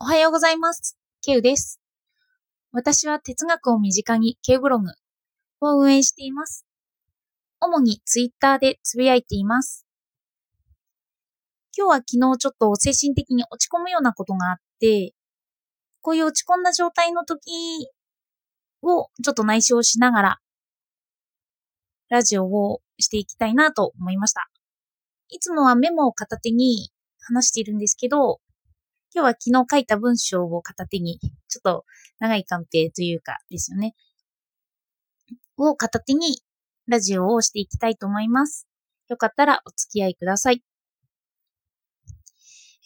おはようございます。ケウです。私は哲学を身近にケウブログを運営しています。主にツイッターでつぶやいています。今日は昨日ちょっと精神的に落ち込むようなことがあって、こういう落ち込んだ状態の時をちょっと内緒しながら、ラジオをしていきたいなと思いました。いつもはメモを片手に話しているんですけど、今日は昨日書いた文章を片手に、ちょっと長いカンペというかですよね。を片手にラジオをしていきたいと思います。よかったらお付き合いください。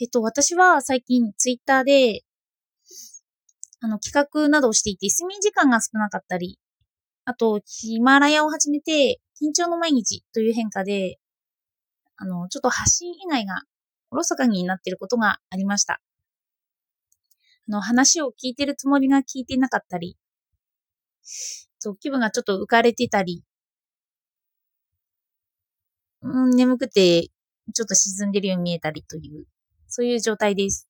えっと、私は最近ツイッターで、あの、企画などをしていて、睡眠時間が少なかったり、あと、ヒマラヤを始めて、緊張の毎日という変化で、あの、ちょっと発信以外がおろそかになっていることがありました。の、話を聞いてるつもりが聞いてなかったり、そう、気分がちょっと浮かれてたり、うん、眠くて、ちょっと沈んでるように見えたりという、そういう状態です。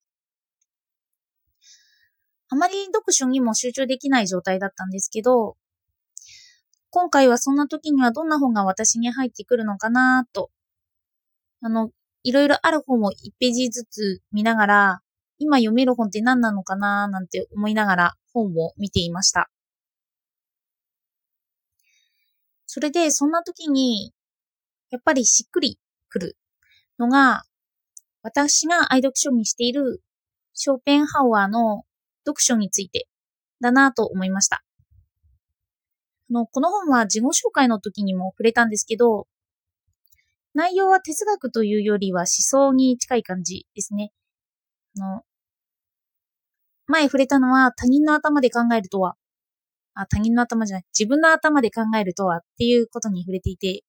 あまり読書にも集中できない状態だったんですけど、今回はそんな時にはどんな本が私に入ってくるのかなと、あの、いろいろある本を1ページずつ見ながら、今読める本って何なのかな？なんて思いながら本を見ていました。それで、そんな時に、やっぱりしっくりくるのが、私が愛読書にしているショーペンハワーの読書についてだなと思いました。あの、この本は自己紹介の時にも触れたんですけど、内容は哲学というよりは思想に近い感じですね。あの、前触れたのは他人の頭で考えるとは、あ、他人の頭じゃない、自分の頭で考えるとはっていうことに触れていて、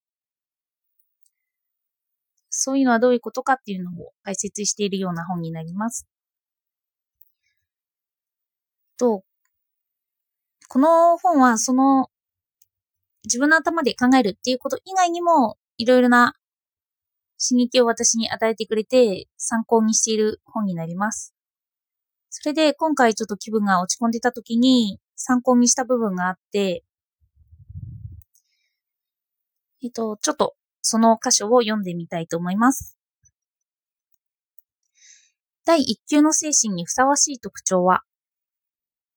そういうのはどういうことかっていうのを解説しているような本になります。と、この本はその自分の頭で考えるっていうこと以外にもいろいろな刺激を私に与えてくれて参考にしている本になります。それで今回ちょっと気分が落ち込んでた時に参考にした部分があって、えっと、ちょっとその箇所を読んでみたいと思います。第一級の精神にふさわしい特徴は、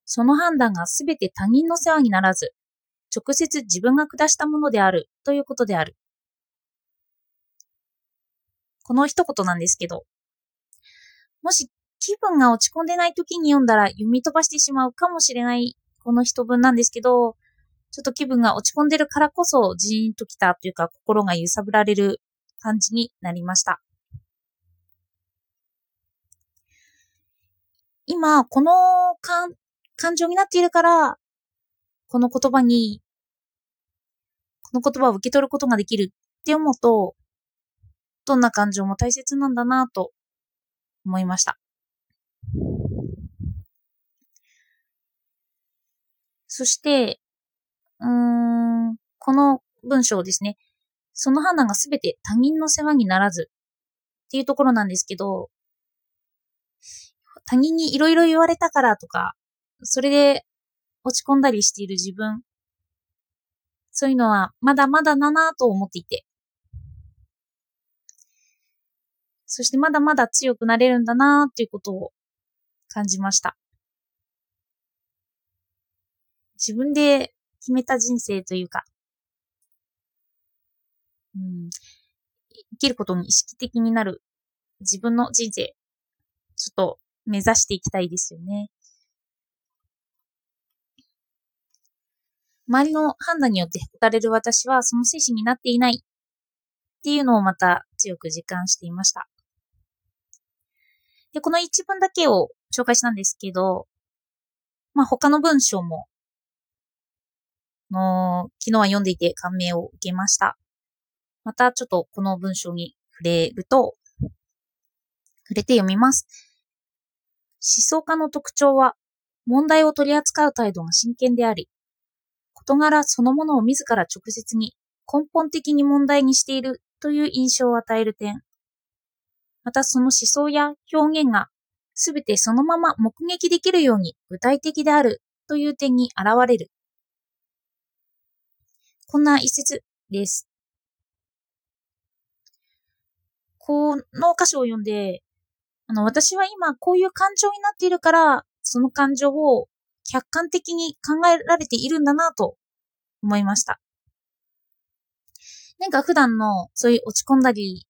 その判断がすべて他人の世話にならず、直接自分が下したものであるということである。この一言なんですけど、もし気分が落ち込んでない時に読んだら読み飛ばしてしまうかもしれないこの一文なんですけど、ちょっと気分が落ち込んでるからこそジーンときたというか心が揺さぶられる感じになりました。今、この感感情になっているから、この言葉に、この言葉を受け取ることができるって思うと、どんな感情も大切なんだなと思いました。そして、うーん、この文章ですね。その判断がすべて他人の世話にならずっていうところなんですけど、他人にいろいろ言われたからとか、それで落ち込んだりしている自分、そういうのはまだまだだなと思っていて、そしてまだまだ強くなれるんだなっていうことを感じました。自分で決めた人生というか、うん、生きることに意識的になる自分の人生、ちょっと目指していきたいですよね。周りの判断によってへこたれる私はその精神になっていないっていうのをまた強く実感していました。で、この一文だけを紹介したんですけど、まあ他の文章も、の昨日は読んでいて感銘を受けました。またちょっとこの文章に触れると、触れて読みます。思想家の特徴は、問題を取り扱う態度が真剣であり、事柄そのものを自ら直接に根本的に問題にしているという印象を与える点。またその思想や表現がすべてそのまま目撃できるように具体的であるという点に現れる。こんな一節です。この歌詞を読んで、あの、私は今こういう感情になっているから、その感情を客観的に考えられているんだなと思いました。なんか普段のそういう落ち込んだり、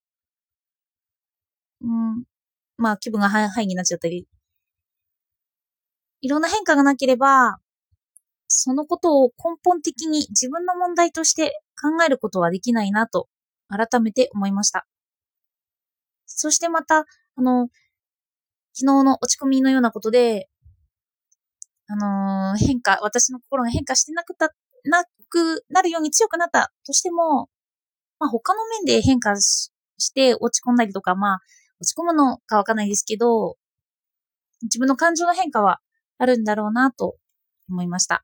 うん、まあ気分がハイになっちゃったり、いろんな変化がなければ、そのことを根本的に自分の問題として考えることはできないなと改めて思いました。そしてまた、あの、昨日の落ち込みのようなことで、あのー、変化、私の心が変化してなくた、なくなるように強くなったとしても、まあ他の面で変化して落ち込んだりとか、まあ落ち込むのかわかんないですけど、自分の感情の変化はあるんだろうなと思いました。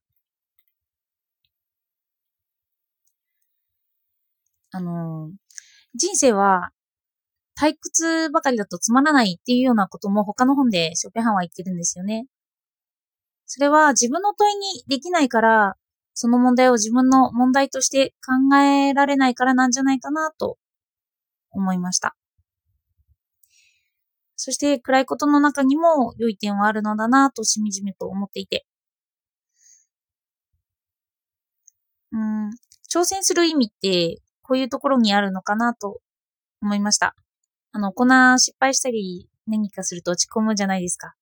あの、人生は退屈ばかりだとつまらないっていうようなことも他の本でショペハンは言ってるんですよね。それは自分の問いにできないから、その問題を自分の問題として考えられないからなんじゃないかなと思いました。そして暗いことの中にも良い点はあるのだなとしみじみと思っていて。うん、挑戦する意味ってこういうところにあるのかなと思いました。あの、粉失敗したり何かすると落ち込むじゃないですか。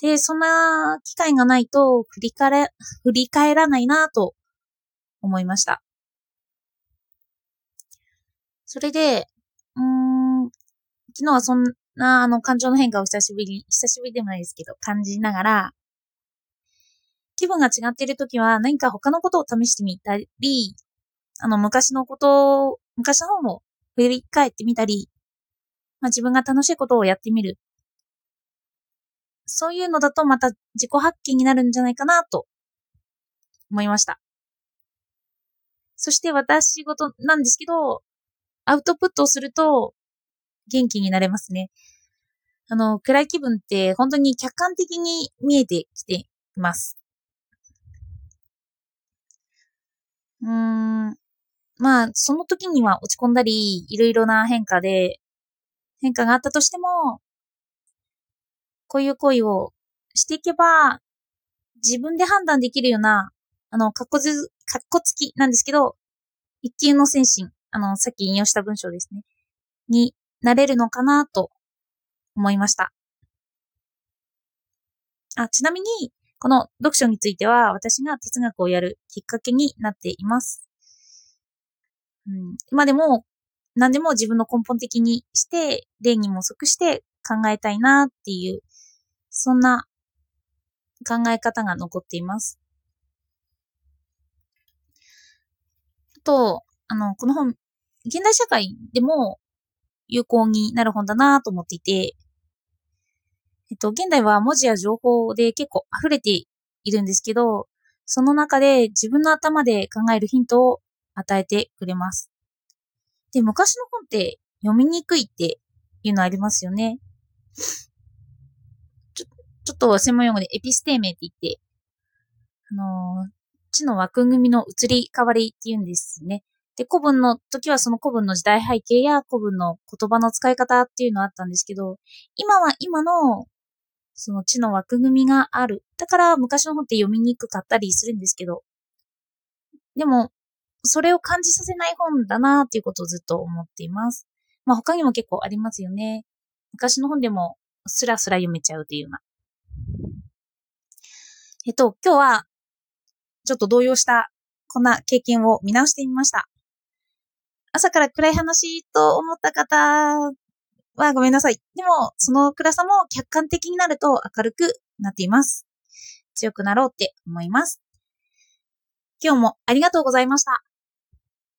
で、そんな機会がないと振り返ら、振り返らないなと思いました。それで、うん、昨日はそんな、あの、感情の変化を久しぶりに、久しぶりでもないですけど、感じながら、気分が違っているときは何か他のことを試してみたり、あの、昔のことを、昔の方も振り返ってみたり、まあ、自分が楽しいことをやってみる。そういうのだとまた自己発見になるんじゃないかなと思いました。そして私事なんですけど、アウトプットをすると元気になれますね。あの、暗い気分って本当に客観的に見えてきています。うーん。まあ、その時には落ち込んだり、いろいろな変化で、変化があったとしても、こういう行為をしていけば、自分で判断できるような、あの、かっこず、かっこつきなんですけど、一級の精神、あの、さっき引用した文章ですね。になれるのかなと思いました。あ、ちなみに、この読書については私が哲学をやるきっかけになっています。うん、今でも何でも自分の根本的にして、例にも即して考えたいなっていう、そんな考え方が残っています。あと、あの、この本、現代社会でも有効になる本だなと思っていて、えっと、現代は文字や情報で結構溢れているんですけど、その中で自分の頭で考えるヒントを与えてくれます。で、昔の本って読みにくいっていうのありますよね。ちょ、ちょっと専門用語でエピステーメって言って、あのー、知の枠組みの移り変わりって言うんですね。で、古文の時はその古文の時代背景や古文の言葉の使い方っていうのはあったんですけど、今は今のその知の枠組みがある。だから昔の本って読みにくかったりするんですけど、でも、それを感じさせない本だなっていうことをずっと思っています。まあ他にも結構ありますよね。昔の本でもスラスラ読めちゃうっていうような。えっと、今日はちょっと動揺したこんな経験を見直してみました。朝から暗い話と思った方はごめんなさい。でも、その暗さも客観的になると明るくなっています。強くなろうって思います。今日もありがとうございました。